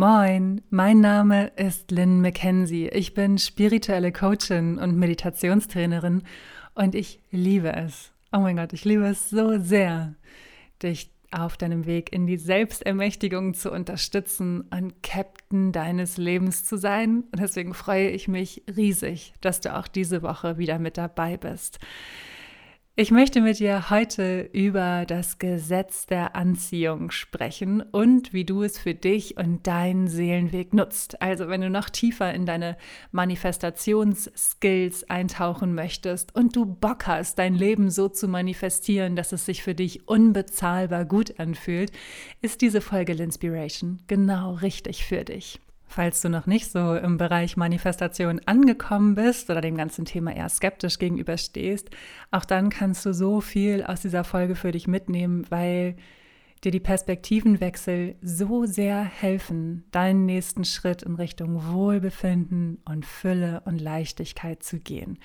Moin, mein Name ist Lynn McKenzie. Ich bin spirituelle Coachin und Meditationstrainerin und ich liebe es. Oh mein Gott, ich liebe es so sehr, dich auf deinem Weg in die Selbstermächtigung zu unterstützen und Captain deines Lebens zu sein. Und deswegen freue ich mich riesig, dass du auch diese Woche wieder mit dabei bist. Ich möchte mit dir heute über das Gesetz der Anziehung sprechen und wie du es für dich und deinen Seelenweg nutzt. Also wenn du noch tiefer in deine Manifestationsskills eintauchen möchtest und du Bock hast, dein Leben so zu manifestieren, dass es sich für dich unbezahlbar gut anfühlt, ist diese Folge L'Inspiration genau richtig für dich. Falls du noch nicht so im Bereich Manifestation angekommen bist oder dem ganzen Thema eher skeptisch gegenüberstehst, auch dann kannst du so viel aus dieser Folge für dich mitnehmen, weil dir die Perspektivenwechsel so sehr helfen, deinen nächsten Schritt in Richtung Wohlbefinden und Fülle und Leichtigkeit zu gehen.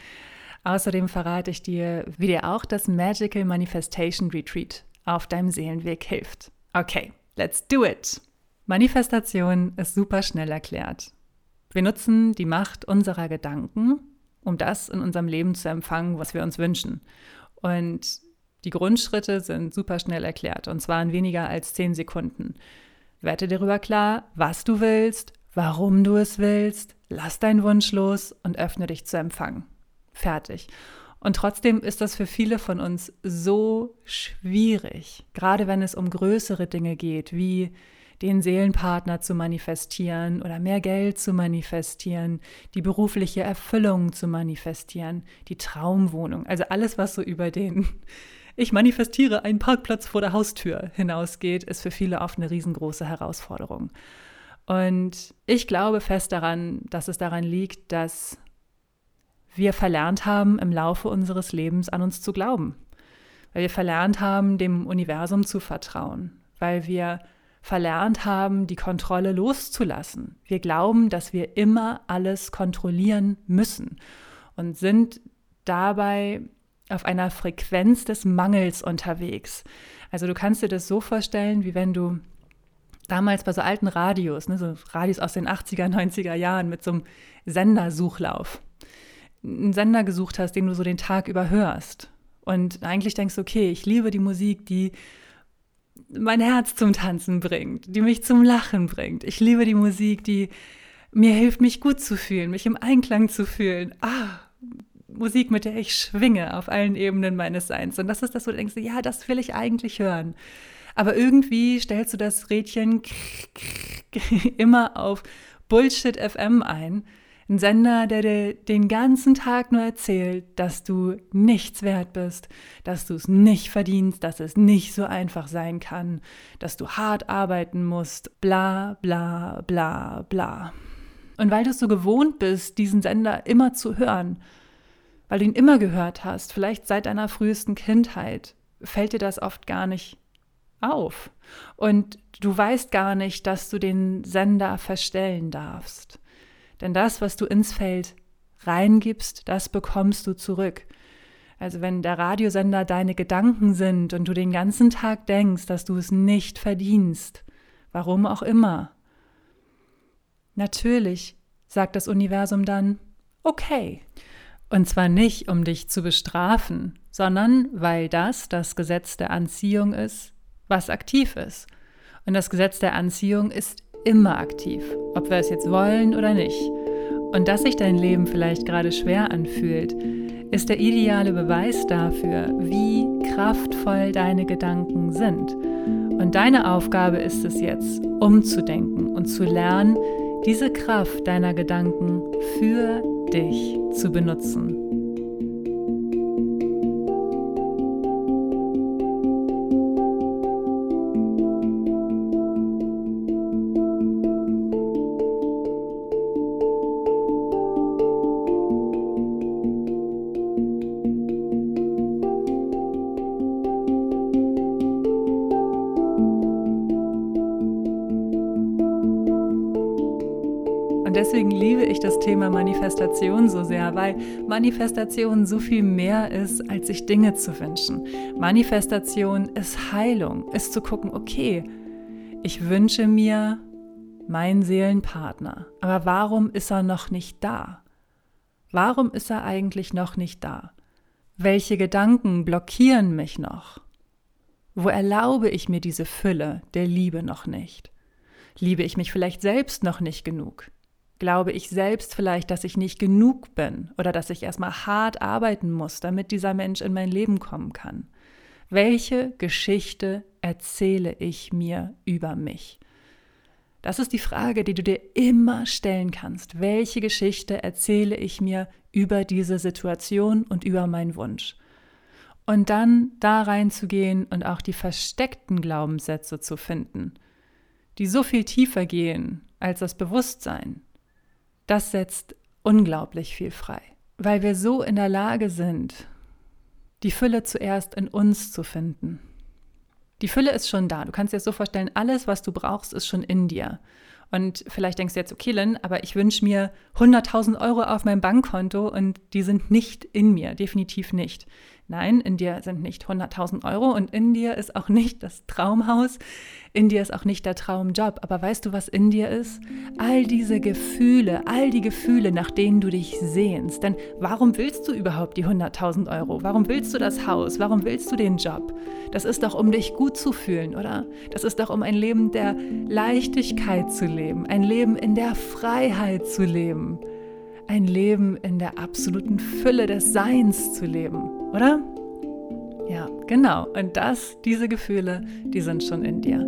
Außerdem verrate ich dir, wie dir auch das Magical Manifestation Retreat auf deinem Seelenweg hilft. Okay, let's do it! Manifestation ist super schnell erklärt. Wir nutzen die Macht unserer Gedanken, um das in unserem Leben zu empfangen, was wir uns wünschen. Und die Grundschritte sind super schnell erklärt, und zwar in weniger als zehn Sekunden. Werde darüber klar, was du willst, warum du es willst, lass deinen Wunsch los und öffne dich zu empfangen. Fertig. Und trotzdem ist das für viele von uns so schwierig, gerade wenn es um größere Dinge geht, wie den Seelenpartner zu manifestieren oder mehr Geld zu manifestieren, die berufliche Erfüllung zu manifestieren, die Traumwohnung, also alles, was so über den ich manifestiere einen Parkplatz vor der Haustür hinausgeht, ist für viele oft eine riesengroße Herausforderung. Und ich glaube fest daran, dass es daran liegt, dass wir verlernt haben, im Laufe unseres Lebens an uns zu glauben. Weil wir verlernt haben, dem Universum zu vertrauen. Weil wir verlernt haben, die Kontrolle loszulassen. Wir glauben, dass wir immer alles kontrollieren müssen und sind dabei auf einer Frequenz des Mangels unterwegs. Also du kannst dir das so vorstellen, wie wenn du damals bei so alten Radios, ne, so Radios aus den 80er, 90er Jahren mit so einem Sendersuchlauf, einen Sender gesucht hast, den du so den Tag über hörst. Und eigentlich denkst, okay, ich liebe die Musik, die mein Herz zum Tanzen bringt, die mich zum Lachen bringt. Ich liebe die Musik, die mir hilft, mich gut zu fühlen, mich im Einklang zu fühlen. Ah, Musik, mit der ich schwinge auf allen Ebenen meines Seins. Und das ist das, wo du denkst, ja, das will ich eigentlich hören. Aber irgendwie stellst du das Rädchen immer auf Bullshit FM ein ein Sender, der dir den ganzen Tag nur erzählt, dass du nichts wert bist, dass du es nicht verdienst, dass es nicht so einfach sein kann, dass du hart arbeiten musst, bla bla bla bla. Und weil du es so gewohnt bist, diesen Sender immer zu hören, weil du ihn immer gehört hast, vielleicht seit deiner frühesten Kindheit, fällt dir das oft gar nicht auf. Und du weißt gar nicht, dass du den Sender verstellen darfst. Denn das, was du ins Feld reingibst, das bekommst du zurück. Also wenn der Radiosender deine Gedanken sind und du den ganzen Tag denkst, dass du es nicht verdienst, warum auch immer, natürlich sagt das Universum dann, okay. Und zwar nicht, um dich zu bestrafen, sondern weil das das Gesetz der Anziehung ist, was aktiv ist. Und das Gesetz der Anziehung ist immer aktiv, ob wir es jetzt wollen oder nicht. Und dass sich dein Leben vielleicht gerade schwer anfühlt, ist der ideale Beweis dafür, wie kraftvoll deine Gedanken sind. Und deine Aufgabe ist es jetzt, umzudenken und zu lernen, diese Kraft deiner Gedanken für dich zu benutzen. Deswegen liebe ich das Thema Manifestation so sehr, weil Manifestation so viel mehr ist, als sich Dinge zu wünschen. Manifestation ist Heilung, ist zu gucken, okay, ich wünsche mir mein Seelenpartner. Aber warum ist er noch nicht da? Warum ist er eigentlich noch nicht da? Welche Gedanken blockieren mich noch? Wo erlaube ich mir diese Fülle der Liebe noch nicht? Liebe ich mich vielleicht selbst noch nicht genug? Glaube ich selbst vielleicht, dass ich nicht genug bin oder dass ich erstmal hart arbeiten muss, damit dieser Mensch in mein Leben kommen kann? Welche Geschichte erzähle ich mir über mich? Das ist die Frage, die du dir immer stellen kannst. Welche Geschichte erzähle ich mir über diese Situation und über meinen Wunsch? Und dann da reinzugehen und auch die versteckten Glaubenssätze zu finden, die so viel tiefer gehen als das Bewusstsein, das setzt unglaublich viel frei, weil wir so in der Lage sind, die Fülle zuerst in uns zu finden. Die Fülle ist schon da. Du kannst dir das so vorstellen, alles, was du brauchst, ist schon in dir. Und vielleicht denkst du jetzt, okay, Lynn, aber ich wünsche mir 100.000 Euro auf meinem Bankkonto und die sind nicht in mir, definitiv nicht. Nein, in dir sind nicht 100.000 Euro und in dir ist auch nicht das Traumhaus, in dir ist auch nicht der Traumjob. Aber weißt du, was in dir ist? All diese Gefühle, all die Gefühle, nach denen du dich sehnst. Denn warum willst du überhaupt die 100.000 Euro? Warum willst du das Haus? Warum willst du den Job? Das ist doch, um dich gut zu fühlen, oder? Das ist doch, um ein Leben der Leichtigkeit zu leben, ein Leben in der Freiheit zu leben ein Leben in der absoluten Fülle des Seins zu leben, oder? Ja, genau. Und das, diese Gefühle, die sind schon in dir.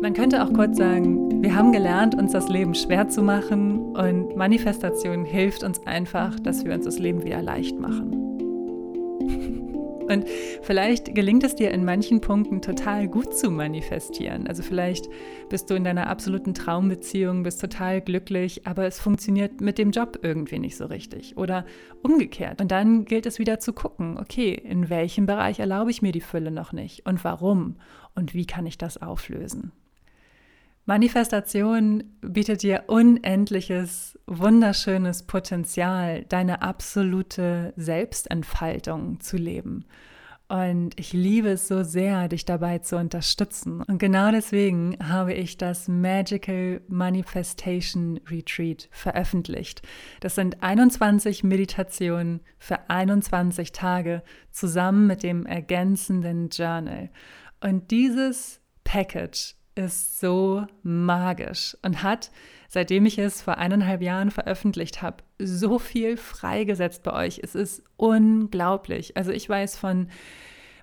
Man könnte auch kurz sagen, wir haben gelernt, uns das Leben schwer zu machen und Manifestation hilft uns einfach, dass wir uns das Leben wieder leicht machen. Und vielleicht gelingt es dir in manchen Punkten total gut zu manifestieren. Also vielleicht bist du in deiner absoluten Traumbeziehung, bist total glücklich, aber es funktioniert mit dem Job irgendwie nicht so richtig. Oder umgekehrt. Und dann gilt es wieder zu gucken, okay, in welchem Bereich erlaube ich mir die Fülle noch nicht und warum und wie kann ich das auflösen? Manifestation bietet dir unendliches, wunderschönes Potenzial, deine absolute Selbstentfaltung zu leben. Und ich liebe es so sehr, dich dabei zu unterstützen. Und genau deswegen habe ich das Magical Manifestation Retreat veröffentlicht. Das sind 21 Meditationen für 21 Tage zusammen mit dem ergänzenden Journal. Und dieses Package ist so magisch und hat, seitdem ich es vor eineinhalb Jahren veröffentlicht habe, so viel freigesetzt bei euch. Es ist unglaublich. Also ich weiß von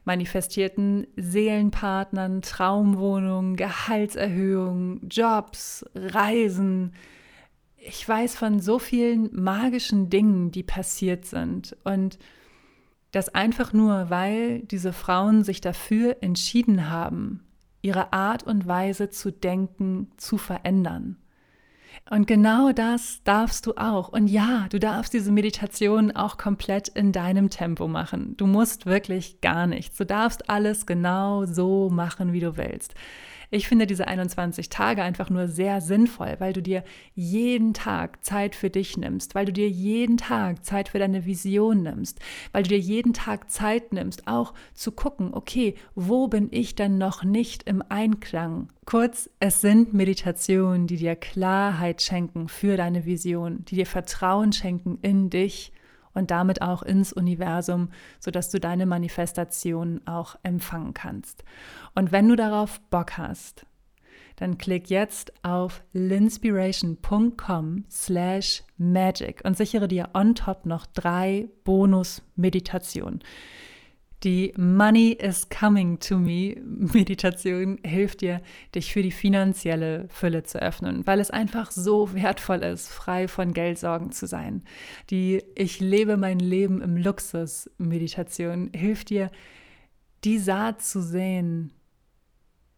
manifestierten Seelenpartnern, Traumwohnungen, Gehaltserhöhungen, Jobs, Reisen. Ich weiß von so vielen magischen Dingen, die passiert sind. Und das einfach nur, weil diese Frauen sich dafür entschieden haben, ihre Art und Weise zu denken zu verändern. Und genau das darfst du auch. Und ja, du darfst diese Meditation auch komplett in deinem Tempo machen. Du musst wirklich gar nichts. Du darfst alles genau so machen, wie du willst. Ich finde diese 21 Tage einfach nur sehr sinnvoll, weil du dir jeden Tag Zeit für dich nimmst, weil du dir jeden Tag Zeit für deine Vision nimmst, weil du dir jeden Tag Zeit nimmst, auch zu gucken, okay, wo bin ich denn noch nicht im Einklang? Kurz, es sind Meditationen, die dir Klarheit schenken für deine Vision, die dir Vertrauen schenken in dich und damit auch ins Universum, sodass du deine Manifestation auch empfangen kannst. Und wenn du darauf Bock hast, dann klick jetzt auf linspiration.com slash magic und sichere dir on top noch drei Bonus-Meditationen. Die Money is coming to me Meditation hilft dir, dich für die finanzielle Fülle zu öffnen, weil es einfach so wertvoll ist, frei von Geldsorgen zu sein. Die Ich lebe mein Leben im Luxus Meditation hilft dir, die Saat zu sehen,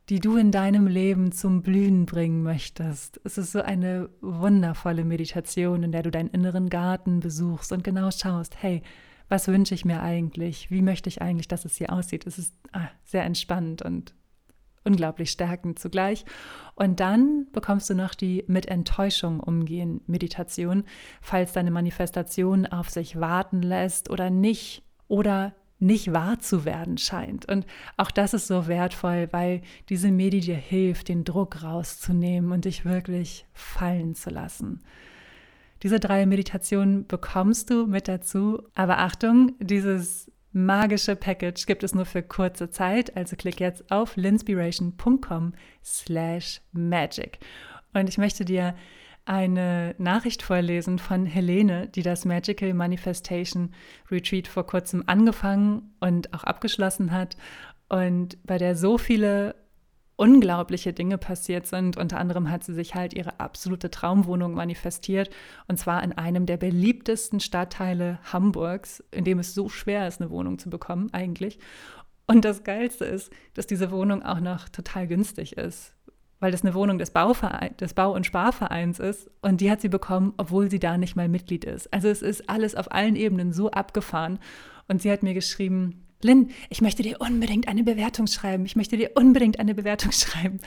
die du in deinem Leben zum Blühen bringen möchtest. Es ist so eine wundervolle Meditation, in der du deinen inneren Garten besuchst und genau schaust, hey, was wünsche ich mir eigentlich? Wie möchte ich eigentlich, dass es hier aussieht? Es ist ah, sehr entspannend und unglaublich stärkend zugleich. Und dann bekommst du noch die mit Enttäuschung umgehen Meditation, falls deine Manifestation auf sich warten lässt oder nicht oder nicht wahr zu werden scheint. Und auch das ist so wertvoll, weil diese Medi dir hilft, den Druck rauszunehmen und dich wirklich fallen zu lassen. Diese drei Meditationen bekommst du mit dazu. Aber Achtung, dieses magische Package gibt es nur für kurze Zeit. Also klick jetzt auf linspiration.com slash magic. Und ich möchte dir eine Nachricht vorlesen von Helene, die das Magical Manifestation Retreat vor kurzem angefangen und auch abgeschlossen hat und bei der so viele unglaubliche Dinge passiert sind. Unter anderem hat sie sich halt ihre absolute Traumwohnung manifestiert und zwar in einem der beliebtesten Stadtteile Hamburgs, in dem es so schwer ist, eine Wohnung zu bekommen eigentlich. Und das Geilste ist, dass diese Wohnung auch noch total günstig ist weil das eine Wohnung des, des Bau- und Sparvereins ist und die hat sie bekommen, obwohl sie da nicht mal Mitglied ist. Also es ist alles auf allen Ebenen so abgefahren und sie hat mir geschrieben, Lynn, ich möchte dir unbedingt eine Bewertung schreiben. Ich möchte dir unbedingt eine Bewertung schreiben.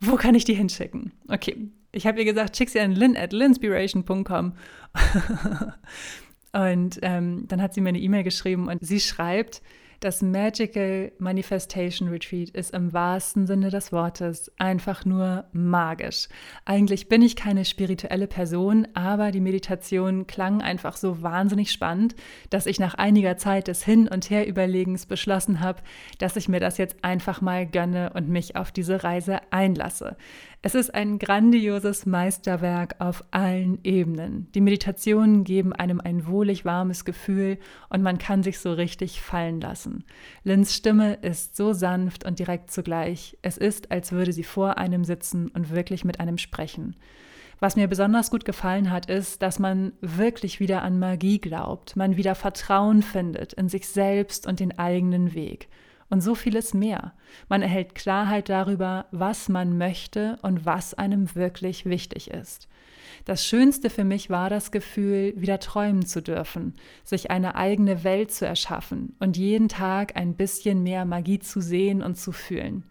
Wo kann ich die hinschicken? Okay, ich habe ihr gesagt, schick sie an lynn at linspiration.com. und ähm, dann hat sie mir eine E-Mail geschrieben und sie schreibt, das Magical Manifestation Retreat ist im wahrsten Sinne des Wortes einfach nur magisch. Eigentlich bin ich keine spirituelle Person, aber die Meditation klang einfach so wahnsinnig spannend, dass ich nach einiger Zeit des Hin- und Herüberlegens beschlossen habe, dass ich mir das jetzt einfach mal gönne und mich auf diese Reise einlasse. Es ist ein grandioses Meisterwerk auf allen Ebenen. Die Meditationen geben einem ein wohlig warmes Gefühl und man kann sich so richtig fallen lassen. Lynns Stimme ist so sanft und direkt zugleich. Es ist, als würde sie vor einem sitzen und wirklich mit einem sprechen. Was mir besonders gut gefallen hat, ist, dass man wirklich wieder an Magie glaubt, man wieder Vertrauen findet in sich selbst und den eigenen Weg und so vieles mehr. Man erhält Klarheit darüber, was man möchte und was einem wirklich wichtig ist. Das Schönste für mich war das Gefühl, wieder träumen zu dürfen, sich eine eigene Welt zu erschaffen und jeden Tag ein bisschen mehr Magie zu sehen und zu fühlen.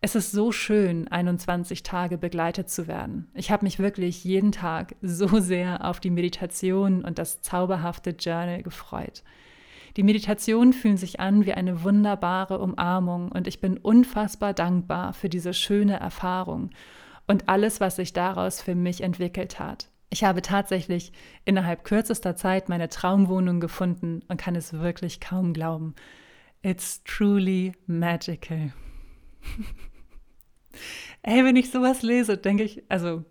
Es ist so schön, 21 Tage begleitet zu werden. Ich habe mich wirklich jeden Tag so sehr auf die Meditation und das zauberhafte Journal gefreut. Die Meditationen fühlen sich an wie eine wunderbare Umarmung und ich bin unfassbar dankbar für diese schöne Erfahrung und alles, was sich daraus für mich entwickelt hat. Ich habe tatsächlich innerhalb kürzester Zeit meine Traumwohnung gefunden und kann es wirklich kaum glauben. It's truly magical. Ey, wenn ich sowas lese, denke ich, also,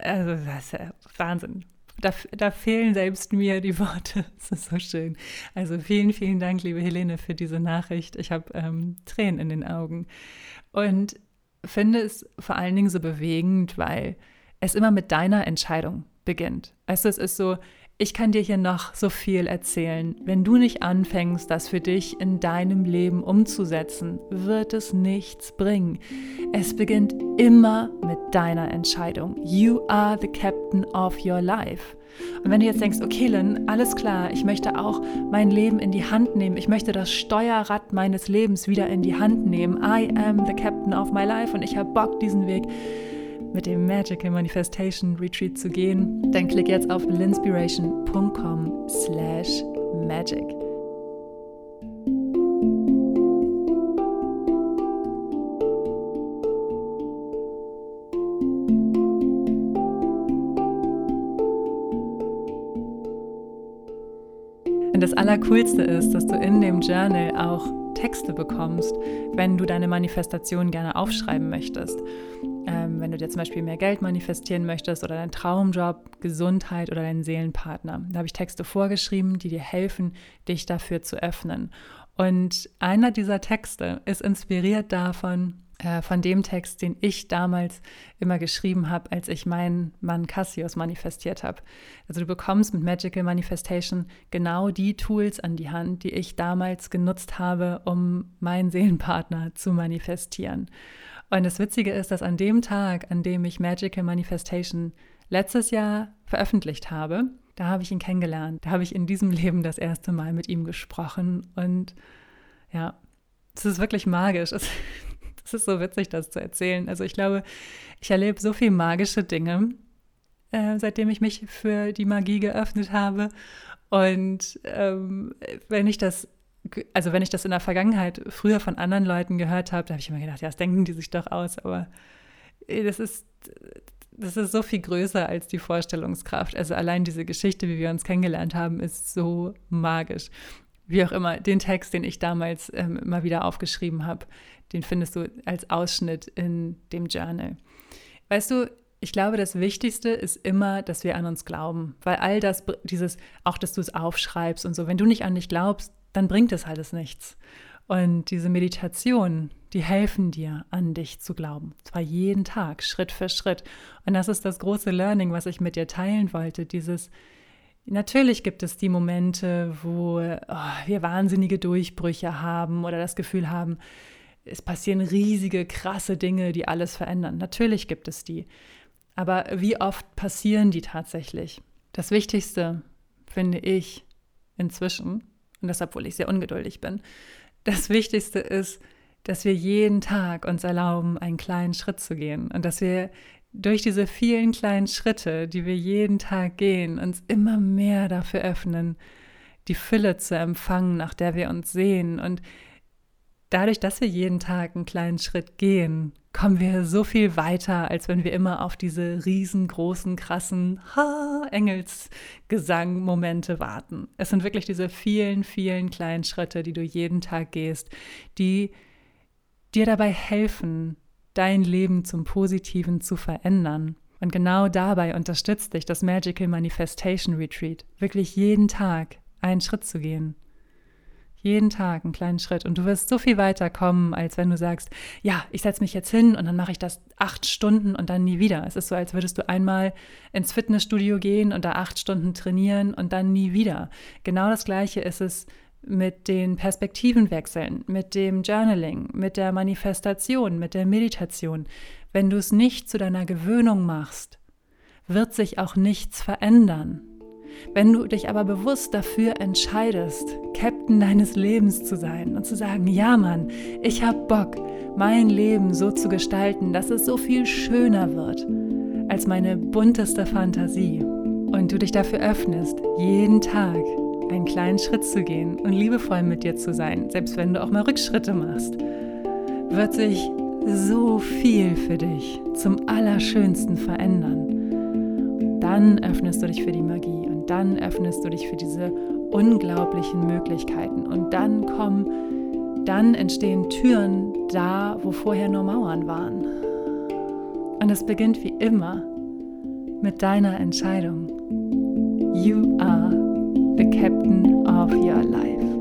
also das ist ja Wahnsinn da, da fehlen selbst mir die Worte. Es ist so schön. Also vielen, vielen Dank, liebe Helene, für diese Nachricht. Ich habe ähm, Tränen in den Augen und finde es vor allen Dingen so bewegend, weil es immer mit deiner Entscheidung beginnt. Also es ist so, ich kann dir hier noch so viel erzählen. Wenn du nicht anfängst, das für dich in deinem Leben umzusetzen, wird es nichts bringen. Es beginnt immer mit deiner Entscheidung. You are the captain of your life. Und wenn du jetzt denkst, okay, Lynn, alles klar, ich möchte auch mein Leben in die Hand nehmen, ich möchte das Steuerrad meines Lebens wieder in die Hand nehmen. I am the captain of my life und ich habe Bock, diesen Weg mit dem Magical Manifestation Retreat zu gehen, dann klick jetzt auf linspiration.com slash magic. Und das Allercoolste ist, dass du in dem Journal auch Texte bekommst, wenn du deine Manifestation gerne aufschreiben möchtest. Ähm, wenn du dir zum Beispiel mehr Geld manifestieren möchtest oder deinen Traumjob, Gesundheit oder deinen Seelenpartner. Da habe ich Texte vorgeschrieben, die dir helfen, dich dafür zu öffnen. Und einer dieser Texte ist inspiriert davon, äh, von dem Text, den ich damals immer geschrieben habe, als ich meinen Mann Cassius manifestiert habe. Also du bekommst mit Magical Manifestation genau die Tools an die Hand, die ich damals genutzt habe, um meinen Seelenpartner zu manifestieren. Und das Witzige ist, dass an dem Tag, an dem ich Magical Manifestation letztes Jahr veröffentlicht habe, da habe ich ihn kennengelernt. Da habe ich in diesem Leben das erste Mal mit ihm gesprochen. Und ja, es ist wirklich magisch. Es, Es ist so witzig, das zu erzählen. Also ich glaube, ich erlebe so viele magische Dinge, äh, seitdem ich mich für die Magie geöffnet habe. Und ähm, wenn ich das, also wenn ich das in der Vergangenheit früher von anderen Leuten gehört habe, da habe ich immer gedacht, ja, das denken die sich doch aus, aber das ist, das ist so viel größer als die Vorstellungskraft. Also allein diese Geschichte, wie wir uns kennengelernt haben, ist so magisch. Wie auch immer, den Text, den ich damals ähm, immer wieder aufgeschrieben habe, den findest du als Ausschnitt in dem Journal. Weißt du, ich glaube, das Wichtigste ist immer, dass wir an uns glauben, weil all das, dieses, auch dass du es aufschreibst und so, wenn du nicht an dich glaubst, dann bringt es alles nichts. Und diese Meditationen, die helfen dir, an dich zu glauben. Zwar jeden Tag, Schritt für Schritt. Und das ist das große Learning, was ich mit dir teilen wollte. Dieses, natürlich gibt es die Momente, wo oh, wir wahnsinnige Durchbrüche haben oder das Gefühl haben, es passieren riesige, krasse Dinge, die alles verändern. Natürlich gibt es die. Aber wie oft passieren die tatsächlich? Das Wichtigste finde ich inzwischen, und das obwohl ich sehr ungeduldig bin, das Wichtigste ist, dass wir jeden Tag uns erlauben, einen kleinen Schritt zu gehen. Und dass wir durch diese vielen kleinen Schritte, die wir jeden Tag gehen, uns immer mehr dafür öffnen, die Fülle zu empfangen, nach der wir uns sehen. Und dadurch, dass wir jeden Tag einen kleinen Schritt gehen, kommen wir so viel weiter, als wenn wir immer auf diese riesengroßen, krassen Engelsgesang-Momente warten. Es sind wirklich diese vielen, vielen kleinen Schritte, die du jeden Tag gehst, die dir dabei helfen, dein Leben zum Positiven zu verändern. Und genau dabei unterstützt dich das Magical Manifestation Retreat, wirklich jeden Tag einen Schritt zu gehen. Jeden Tag einen kleinen Schritt. Und du wirst so viel weiter kommen, als wenn du sagst, ja, ich setze mich jetzt hin und dann mache ich das acht Stunden und dann nie wieder. Es ist so, als würdest du einmal ins Fitnessstudio gehen und da acht Stunden trainieren und dann nie wieder. Genau das Gleiche ist es mit den Perspektivenwechseln, mit dem Journaling, mit der Manifestation, mit der Meditation. Wenn du es nicht zu deiner Gewöhnung machst, wird sich auch nichts verändern. Wenn du dich aber bewusst dafür entscheidest, Captain deines Lebens zu sein und zu sagen, ja Mann, ich habe Bock, mein Leben so zu gestalten, dass es so viel schöner wird als meine bunteste Fantasie. Und du dich dafür öffnest, jeden Tag einen kleinen Schritt zu gehen und liebevoll mit dir zu sein, selbst wenn du auch mal Rückschritte machst, wird sich so viel für dich zum Allerschönsten verändern. Dann öffnest du dich für die Magie dann öffnest du dich für diese unglaublichen Möglichkeiten und dann kommen, dann entstehen Türen da, wo vorher nur Mauern waren. Und es beginnt wie immer mit deiner Entscheidung. You are the captain of your life.